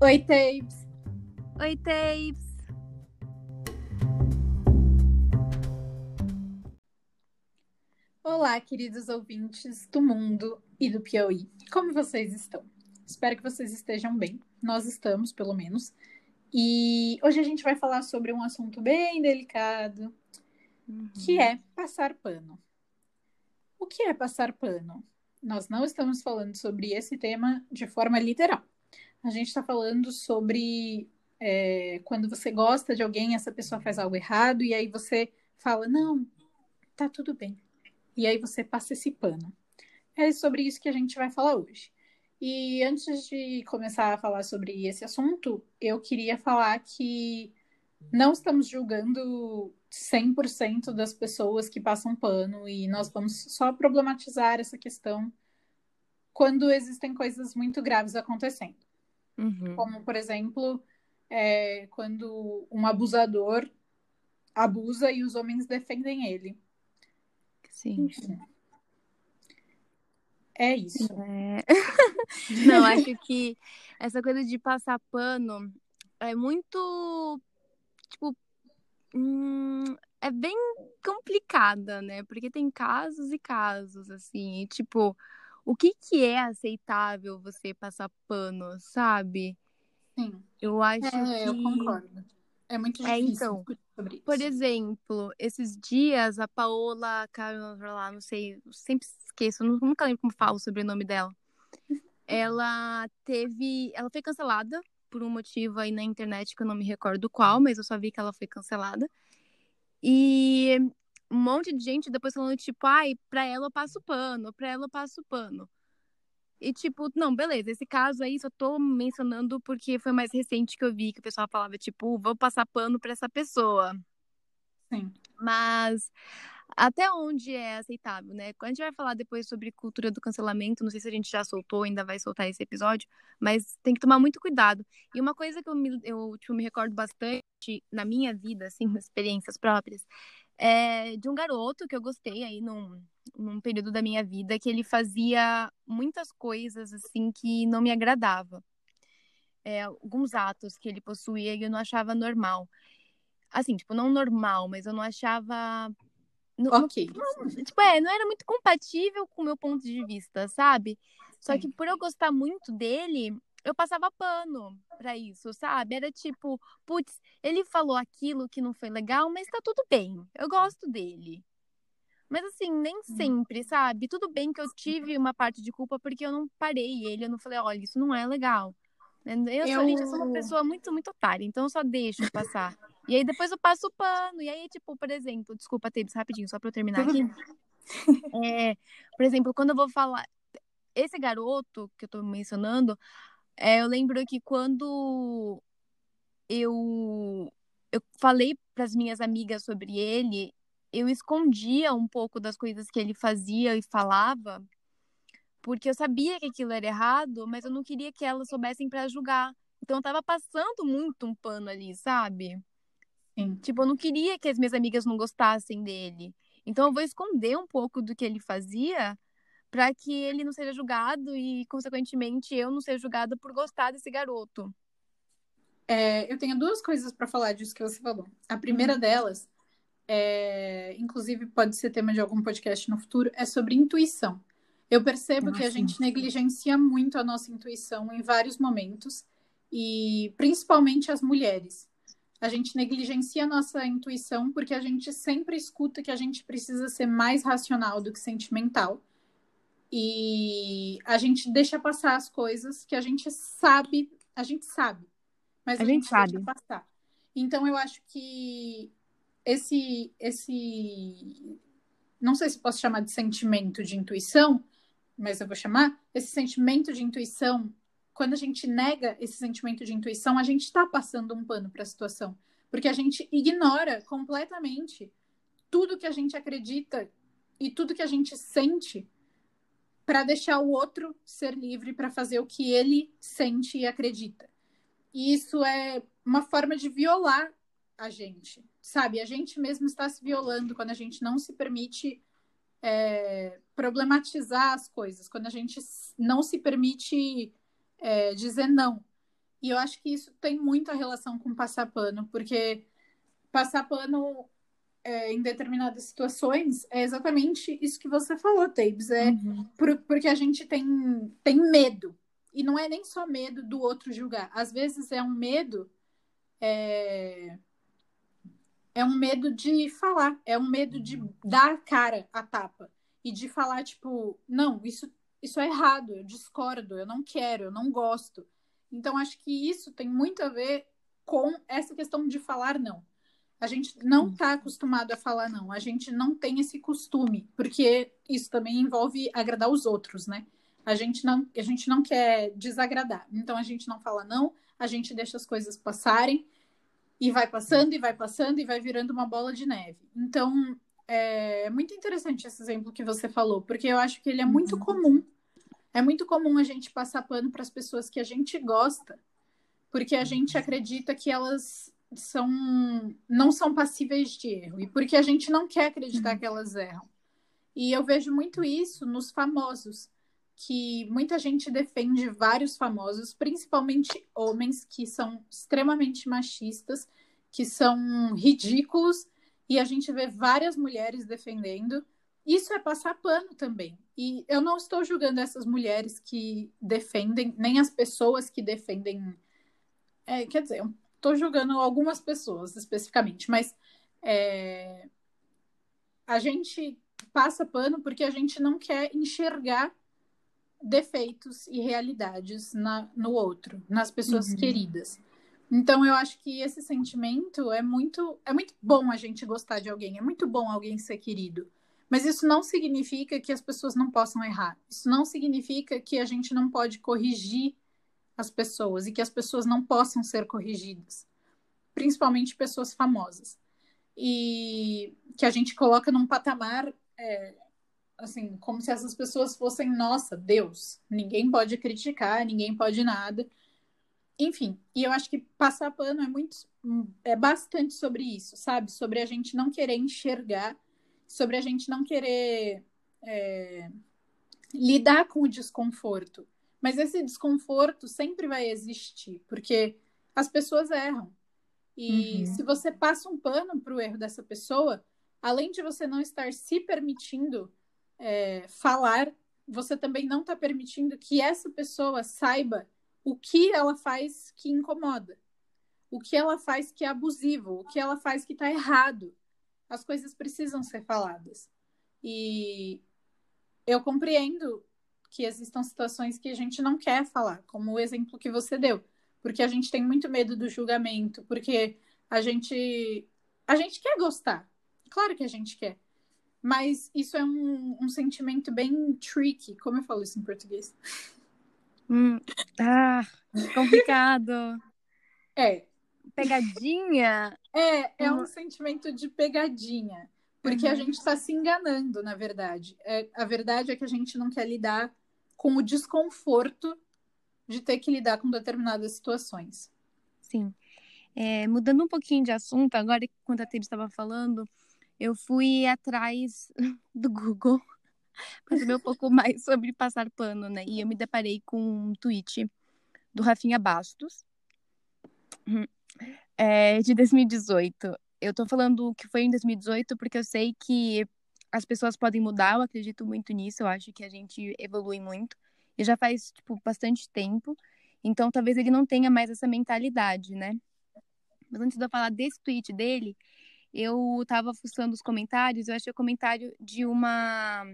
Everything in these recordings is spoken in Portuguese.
Oi, Tapes! Oi, Tapes! Olá, queridos ouvintes do mundo e do Piauí. Como vocês estão? Espero que vocês estejam bem. Nós estamos, pelo menos. E hoje a gente vai falar sobre um assunto bem delicado, uhum. que é passar pano. O que é passar pano? Nós não estamos falando sobre esse tema de forma literal. A gente está falando sobre é, quando você gosta de alguém, essa pessoa faz algo errado, e aí você fala, não, tá tudo bem. E aí você passa esse pano. É sobre isso que a gente vai falar hoje. E antes de começar a falar sobre esse assunto, eu queria falar que não estamos julgando 100% das pessoas que passam pano e nós vamos só problematizar essa questão quando existem coisas muito graves acontecendo. Uhum. Como, por exemplo, é, quando um abusador abusa e os homens defendem ele. Sim. Enfim. É isso. É... Não, acho que essa coisa de passar pano é muito. Tipo. Hum, é bem complicada, né? Porque tem casos e casos, assim. E, tipo, o que, que é aceitável você passar pano, sabe? Sim. Eu acho é, que. Eu concordo. É muito é, difícil. É, então, por exemplo, esses dias a Paola, lá, não sei, sempre esqueço, nunca lembro como falo sobre o nome dela. Ela teve. Ela foi cancelada por um motivo aí na internet que eu não me recordo qual, mas eu só vi que ela foi cancelada. E um monte de gente depois falando, tipo, ai, pra ela eu passo pano, pra ela eu passo pano. E, tipo, não, beleza, esse caso aí só tô mencionando porque foi mais recente que eu vi que o pessoal falava, tipo, vou passar pano pra essa pessoa. Sim. Mas até onde é aceitável, né? A gente vai falar depois sobre cultura do cancelamento, não sei se a gente já soltou, ainda vai soltar esse episódio, mas tem que tomar muito cuidado. E uma coisa que eu me, eu, tipo, me recordo bastante na minha vida, assim, nas experiências próprias, é de um garoto que eu gostei aí num, num período da minha vida que ele fazia muitas coisas assim que não me agradava. É, alguns atos que ele possuía e eu não achava normal. Assim, tipo, não normal, mas eu não achava. ok. Não, tipo, é, não era muito compatível com o meu ponto de vista, sabe? Só Sim. que por eu gostar muito dele, eu passava pano pra isso, sabe? Era tipo, putz, ele falou aquilo que não foi legal, mas tá tudo bem. Eu gosto dele. Mas assim, nem hum. sempre, sabe? Tudo bem que eu tive uma parte de culpa porque eu não parei ele, eu não falei, olha, isso não é legal. Eu, eu... Sou, gente, eu sou uma pessoa muito, muito otária, então eu só deixo passar. e aí depois eu passo o pano. E aí, tipo, por exemplo, desculpa, Tebs, rapidinho, só pra eu terminar aqui. É, por exemplo, quando eu vou falar. Esse garoto que eu tô mencionando, é, eu lembro que quando eu, eu falei para as minhas amigas sobre ele, eu escondia um pouco das coisas que ele fazia e falava, porque eu sabia que aquilo era errado, mas eu não queria que elas soubessem para julgar. Então eu tava passando muito um pano ali, sabe? Sim. Tipo, eu não queria que as minhas amigas não gostassem dele. Então eu vou esconder um pouco do que ele fazia para que ele não seja julgado e, consequentemente, eu não seja julgada por gostar desse garoto. É, eu tenho duas coisas para falar disso que você falou. A primeira uhum. delas é, inclusive pode ser tema de algum podcast no futuro, é sobre intuição. Eu percebo que a gente negligencia muito a nossa intuição em vários momentos, e principalmente as mulheres. A gente negligencia a nossa intuição porque a gente sempre escuta que a gente precisa ser mais racional do que sentimental. E a gente deixa passar as coisas que a gente sabe, a gente sabe, mas a, a gente, gente sabe. deixa passar. Então eu acho que esse, esse, não sei se posso chamar de sentimento de intuição, mas eu vou chamar esse sentimento de intuição. Quando a gente nega esse sentimento de intuição, a gente está passando um pano para a situação, porque a gente ignora completamente tudo que a gente acredita e tudo que a gente sente para deixar o outro ser livre para fazer o que ele sente e acredita. E isso é uma forma de violar a gente, sabe? A gente mesmo está se violando quando a gente não se permite é, problematizar as coisas, quando a gente não se permite é, dizer não. E eu acho que isso tem muita relação com passar pano, porque passar pano é, em determinadas situações é exatamente isso que você falou, Tabes. É uhum. por, porque a gente tem, tem medo. E não é nem só medo do outro julgar. Às vezes é um medo. É, é um medo de falar, é um medo de dar a cara a tapa e de falar, tipo, não, isso, isso é errado, eu discordo, eu não quero, eu não gosto. Então, acho que isso tem muito a ver com essa questão de falar não. A gente não está acostumado a falar não, a gente não tem esse costume, porque isso também envolve agradar os outros, né? A gente não, a gente não quer desagradar, então a gente não fala não, a gente deixa as coisas passarem e vai passando e vai passando e vai virando uma bola de neve. Então é muito interessante esse exemplo que você falou, porque eu acho que ele é muito uhum. comum. É muito comum a gente passar pano para as pessoas que a gente gosta, porque a gente acredita que elas são não são passíveis de erro e porque a gente não quer acreditar uhum. que elas erram. E eu vejo muito isso nos famosos, que muita gente defende vários famosos, principalmente homens que são extremamente machistas, que são ridículos, e a gente vê várias mulheres defendendo. Isso é passar pano também. E eu não estou julgando essas mulheres que defendem, nem as pessoas que defendem. É, quer dizer, estou julgando algumas pessoas especificamente, mas é, a gente passa pano porque a gente não quer enxergar defeitos e realidades na, no outro, nas pessoas uhum. queridas. Então eu acho que esse sentimento é muito é muito bom a gente gostar de alguém, é muito bom alguém ser querido. Mas isso não significa que as pessoas não possam errar. Isso não significa que a gente não pode corrigir as pessoas e que as pessoas não possam ser corrigidas, principalmente pessoas famosas. E que a gente coloca num patamar é, assim, como se essas pessoas fossem, nossa, Deus. Ninguém pode criticar, ninguém pode nada. Enfim, e eu acho que passar pano é muito, é bastante sobre isso, sabe? Sobre a gente não querer enxergar, sobre a gente não querer é, lidar com o desconforto. Mas esse desconforto sempre vai existir, porque as pessoas erram. E uhum. se você passa um pano para o erro dessa pessoa, além de você não estar se permitindo é, falar, você também não está permitindo que essa pessoa saiba o que ela faz que incomoda, o que ela faz que é abusivo, o que ela faz que está errado. As coisas precisam ser faladas. E eu compreendo que existam situações que a gente não quer falar, como o exemplo que você deu, porque a gente tem muito medo do julgamento, porque a gente a gente quer gostar. Claro que a gente quer. Mas isso é um, um sentimento bem tricky. Como eu falo isso em português? Hum, ah, complicado. é. Pegadinha? É, é um sentimento de pegadinha. Porque uhum. a gente está se enganando, na verdade. É, a verdade é que a gente não quer lidar com o desconforto de ter que lidar com determinadas situações. Sim. É, mudando um pouquinho de assunto, agora, quando a Tebe estava falando, eu fui atrás do Google para saber um pouco mais sobre passar pano, né? E eu me deparei com um tweet do Rafinha Bastos, é, de 2018. Eu tô falando que foi em 2018 porque eu sei que as pessoas podem mudar, eu acredito muito nisso, eu acho que a gente evolui muito. E já faz, tipo, bastante tempo. Então, talvez ele não tenha mais essa mentalidade, né? Mas antes de eu falar desse tweet dele, eu tava fuçando os comentários, eu achei o comentário de uma.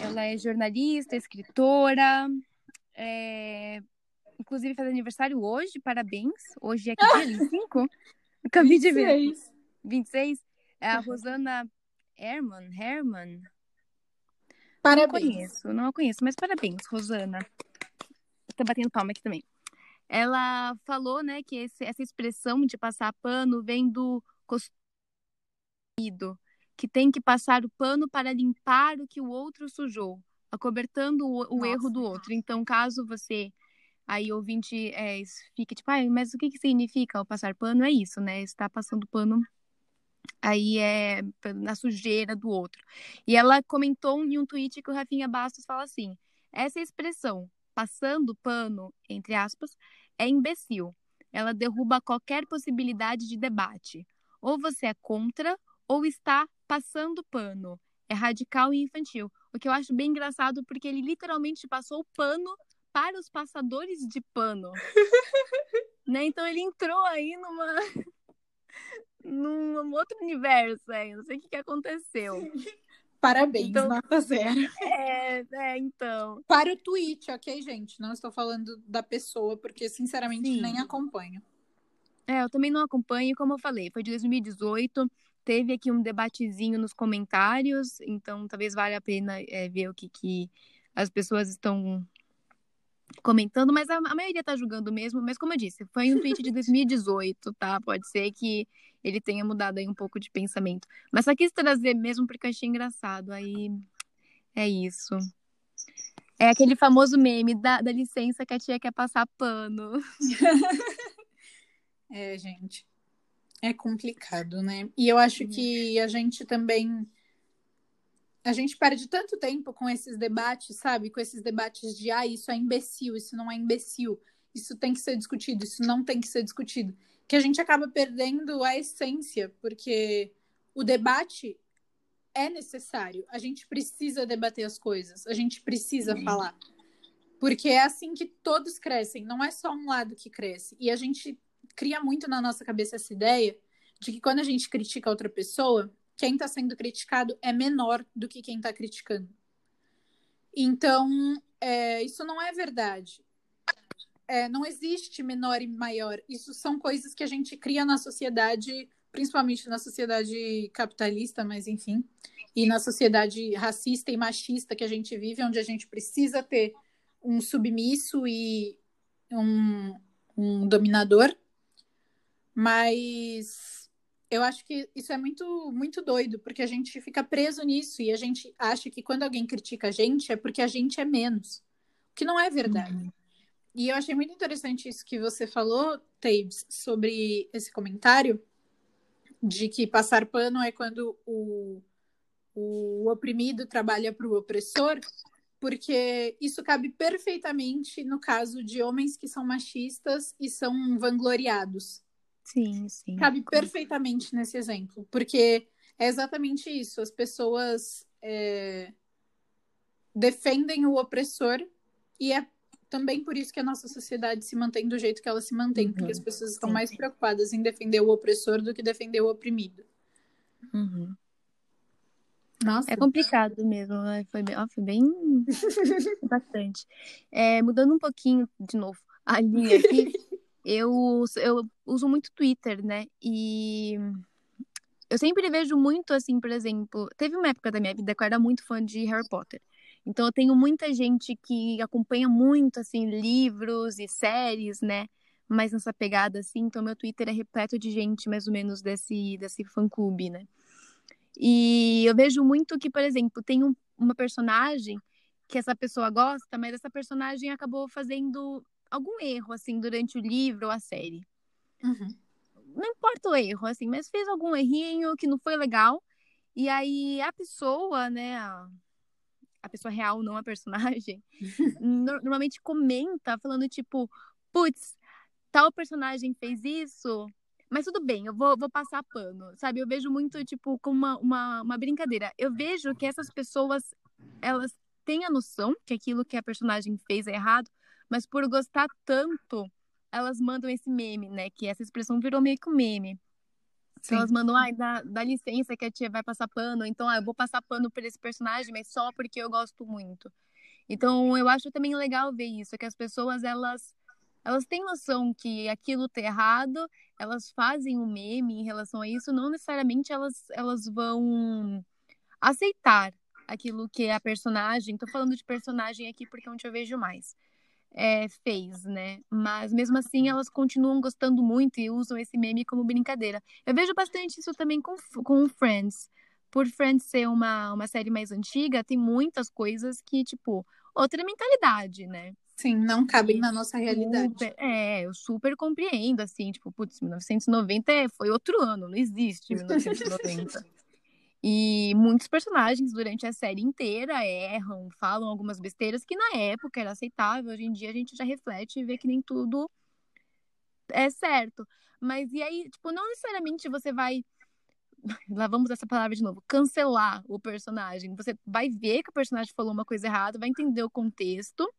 Ela é jornalista, escritora, é... inclusive faz aniversário hoje, parabéns. Hoje é que dia? 25? Acabei 26. de ver. 26? É a Rosana Herman. Herman. Parabéns. Não conheço, não a conheço, mas parabéns, Rosana. Tô batendo palma aqui também. Ela falou, né, que esse, essa expressão de passar pano vem do costume que tem que passar o pano para limpar o que o outro sujou, acobertando o, o erro do outro. Então, caso você aí ouvinte é, fique tipo, ah, mas o que, que significa o passar pano? É isso, né? Está passando pano aí é na sujeira do outro. E ela comentou em um tweet que o Rafinha Bastos fala assim: essa expressão, passando pano, entre aspas, é imbecil. Ela derruba qualquer possibilidade de debate. Ou você é contra, ou está passando pano. É radical e infantil. O que eu acho bem engraçado, porque ele literalmente passou o pano para os passadores de pano. né? Então ele entrou aí numa. Num outro universo, é. Não sei o que, que aconteceu. Parabéns, então, nota zero. É, é, então. Para o tweet, ok, gente? Não estou falando da pessoa, porque sinceramente Sim. nem acompanho. É, eu também não acompanho, como eu falei, foi de 2018. Teve aqui um debatezinho nos comentários, então talvez valha a pena é, ver o que, que as pessoas estão comentando, mas a, a maioria tá julgando mesmo. Mas como eu disse, foi um tweet de 2018, tá? Pode ser que ele tenha mudado aí um pouco de pensamento. Mas só quis trazer mesmo porque eu achei engraçado. Aí é isso. É aquele famoso meme da, da licença que a tia quer passar pano. é, gente. É complicado, né? E eu acho que a gente também. A gente perde tanto tempo com esses debates, sabe? Com esses debates de, ah, isso é imbecil, isso não é imbecil, isso tem que ser discutido, isso não tem que ser discutido que a gente acaba perdendo a essência, porque o debate é necessário. A gente precisa debater as coisas, a gente precisa uhum. falar. Porque é assim que todos crescem, não é só um lado que cresce. E a gente cria muito na nossa cabeça essa ideia de que quando a gente critica outra pessoa, quem está sendo criticado é menor do que quem está criticando. Então, é, isso não é verdade é, não existe menor e maior. Isso são coisas que a gente cria na sociedade, principalmente na sociedade capitalista, mas enfim, e na sociedade racista e machista que a gente vive, onde a gente precisa ter um submisso e um, um dominador. Mas eu acho que isso é muito, muito doido, porque a gente fica preso nisso e a gente acha que quando alguém critica a gente é porque a gente é menos. O que não é verdade. Uhum. E eu achei muito interessante isso que você falou, Tabes, sobre esse comentário de que passar pano é quando o, o oprimido trabalha para o opressor, porque isso cabe perfeitamente no caso de homens que são machistas e são vangloriados. Sim, sim. Cabe perfeitamente nesse exemplo, porque é exatamente isso. As pessoas é, defendem o opressor e é também por isso que a nossa sociedade se mantém do jeito que ela se mantém, uhum. porque as pessoas estão Sim. mais preocupadas em defender o opressor do que defender o oprimido. Uhum. Nossa. É complicado mesmo, né? foi bem, foi bem bastante. É, mudando um pouquinho de novo a linha aqui, eu, eu uso muito Twitter, né? E eu sempre vejo muito assim, por exemplo, teve uma época da minha vida que eu era muito fã de Harry Potter. Então eu tenho muita gente que acompanha muito assim livros e séries, né? Mais nessa pegada assim, então meu Twitter é repleto de gente mais ou menos desse desse fã clube, né? E eu vejo muito que, por exemplo, tem um, uma personagem que essa pessoa gosta, mas essa personagem acabou fazendo algum erro assim durante o livro ou a série. Uhum. Não importa o erro, assim, mas fez algum errinho que não foi legal. E aí a pessoa, né, a, a pessoa real, não a personagem, normalmente comenta falando tipo, putz, tal personagem fez isso, mas tudo bem, eu vou, vou passar pano, sabe? Eu vejo muito, tipo, como uma, uma, uma brincadeira. Eu vejo que essas pessoas, elas têm a noção que aquilo que a personagem fez é errado, mas por gostar tanto, elas mandam esse meme, né? Que essa expressão virou meio que um meme. Então elas mandam, ai, dá, dá licença que a tia vai passar pano. Então, ah, eu vou passar pano por esse personagem, mas só porque eu gosto muito. Então, eu acho também legal ver isso, que as pessoas, elas, elas têm noção que aquilo tá errado, elas fazem um meme em relação a isso, não necessariamente elas, elas vão aceitar aquilo que é a personagem. Tô falando de personagem aqui porque é onde eu vejo mais é, fez, né? Mas mesmo assim elas continuam gostando muito e usam esse meme como brincadeira. Eu vejo bastante isso também com, com Friends. Por Friends ser uma, uma série mais antiga, tem muitas coisas que, tipo, outra mentalidade, né? Sim, não cabem na nossa realidade. Super, é, eu super compreendo, assim, tipo, putz, 1990 é, foi outro ano, não existe 1990. E muitos personagens durante a série inteira erram, falam algumas besteiras que na época era aceitável. Hoje em dia a gente já reflete e vê que nem tudo é certo. Mas e aí, tipo, não necessariamente você vai lá vamos essa palavra de novo, cancelar o personagem. Você vai ver que o personagem falou uma coisa errada, vai entender o contexto,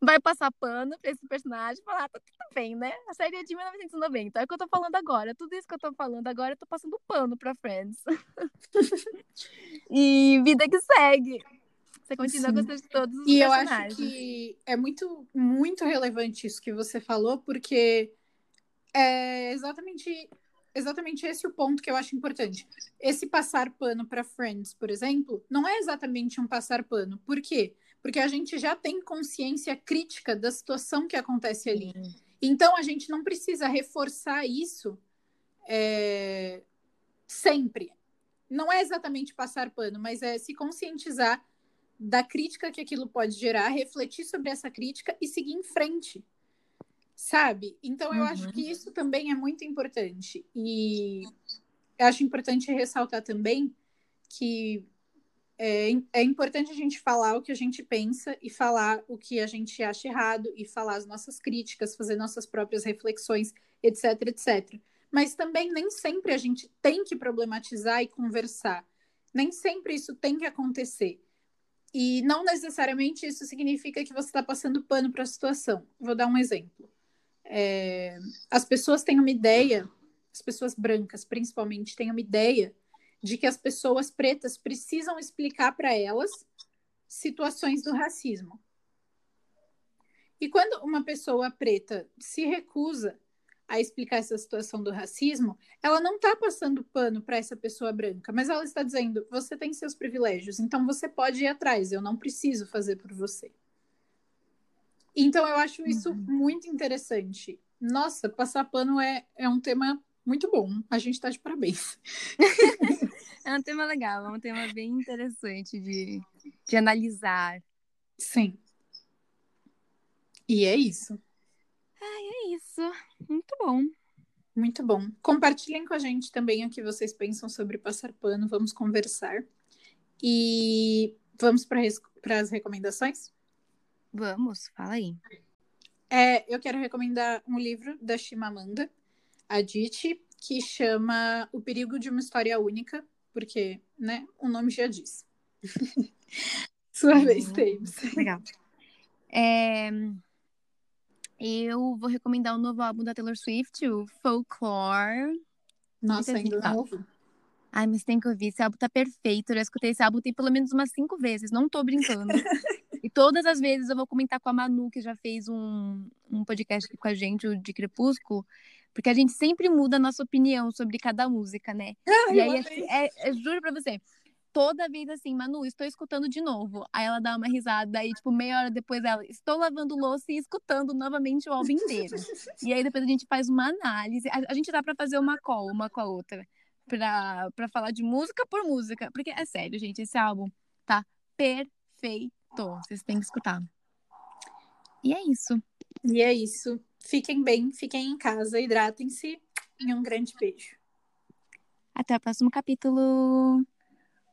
vai passar pano pra esse personagem e falar, ah, tá tudo bem, né? A série é de 1990, é o que eu tô falando agora. Tudo isso que eu tô falando agora, eu tô passando pano pra Friends. e vida que segue. Você continua Sim. gostando de todos os e personagens. E eu acho que é muito, muito relevante isso que você falou, porque é exatamente exatamente esse o ponto que eu acho importante. Esse passar pano para Friends, por exemplo, não é exatamente um passar pano. Por quê? Porque a gente já tem consciência crítica da situação que acontece ali. Então a gente não precisa reforçar isso é, sempre. Não é exatamente passar pano, mas é se conscientizar da crítica que aquilo pode gerar, refletir sobre essa crítica e seguir em frente sabe? Então eu uhum. acho que isso também é muito importante. E eu acho importante ressaltar também que é, é importante a gente falar o que a gente pensa e falar o que a gente acha errado e falar as nossas críticas, fazer nossas próprias reflexões, etc, etc. Mas também nem sempre a gente tem que problematizar e conversar. Nem sempre isso tem que acontecer. E não necessariamente isso significa que você está passando pano para a situação. Vou dar um exemplo é, as pessoas têm uma ideia, as pessoas brancas principalmente, têm uma ideia de que as pessoas pretas precisam explicar para elas situações do racismo. E quando uma pessoa preta se recusa a explicar essa situação do racismo, ela não está passando pano para essa pessoa branca, mas ela está dizendo: você tem seus privilégios, então você pode ir atrás, eu não preciso fazer por você. Então eu acho isso uhum. muito interessante. Nossa, passar pano é, é um tema muito bom. A gente está de parabéns. é um tema legal, é um tema bem interessante de, de analisar. Sim. E é isso. Ai, é isso. Muito bom. Muito bom. Compartilhem com a gente também o que vocês pensam sobre passar pano. Vamos conversar. E vamos para as recomendações? Vamos, fala aí. É, eu quero recomendar um livro da Chimamanda Adichie que chama O Perigo de uma História Única, porque, né, o nome já diz. Sua uhum. vez, Taves. Legal. É, eu vou recomendar o novo álbum da Taylor Swift, o Folklore. Nossa, ainda não ouvi. Ai, mas tem que ouvir. Esse álbum tá perfeito. Eu já escutei esse álbum tem pelo menos umas cinco vezes. Não tô brincando. E todas as vezes eu vou comentar com a Manu, que já fez um, um podcast aqui com a gente, o de Crepúsculo, porque a gente sempre muda a nossa opinião sobre cada música, né? Ai, e aí, é, é, é, juro pra você, toda vez assim, Manu, estou escutando de novo. Aí ela dá uma risada, aí, tipo, meia hora depois ela, estou lavando louça e escutando novamente o álbum inteiro. e aí depois a gente faz uma análise. A, a gente dá pra fazer uma call, uma com a outra, pra, pra falar de música por música. Porque é sério, gente, esse álbum tá perfeito vocês têm que escutar. E é isso. E é isso. Fiquem bem, fiquem em casa, hidratem-se e um grande beijo. Até o próximo capítulo.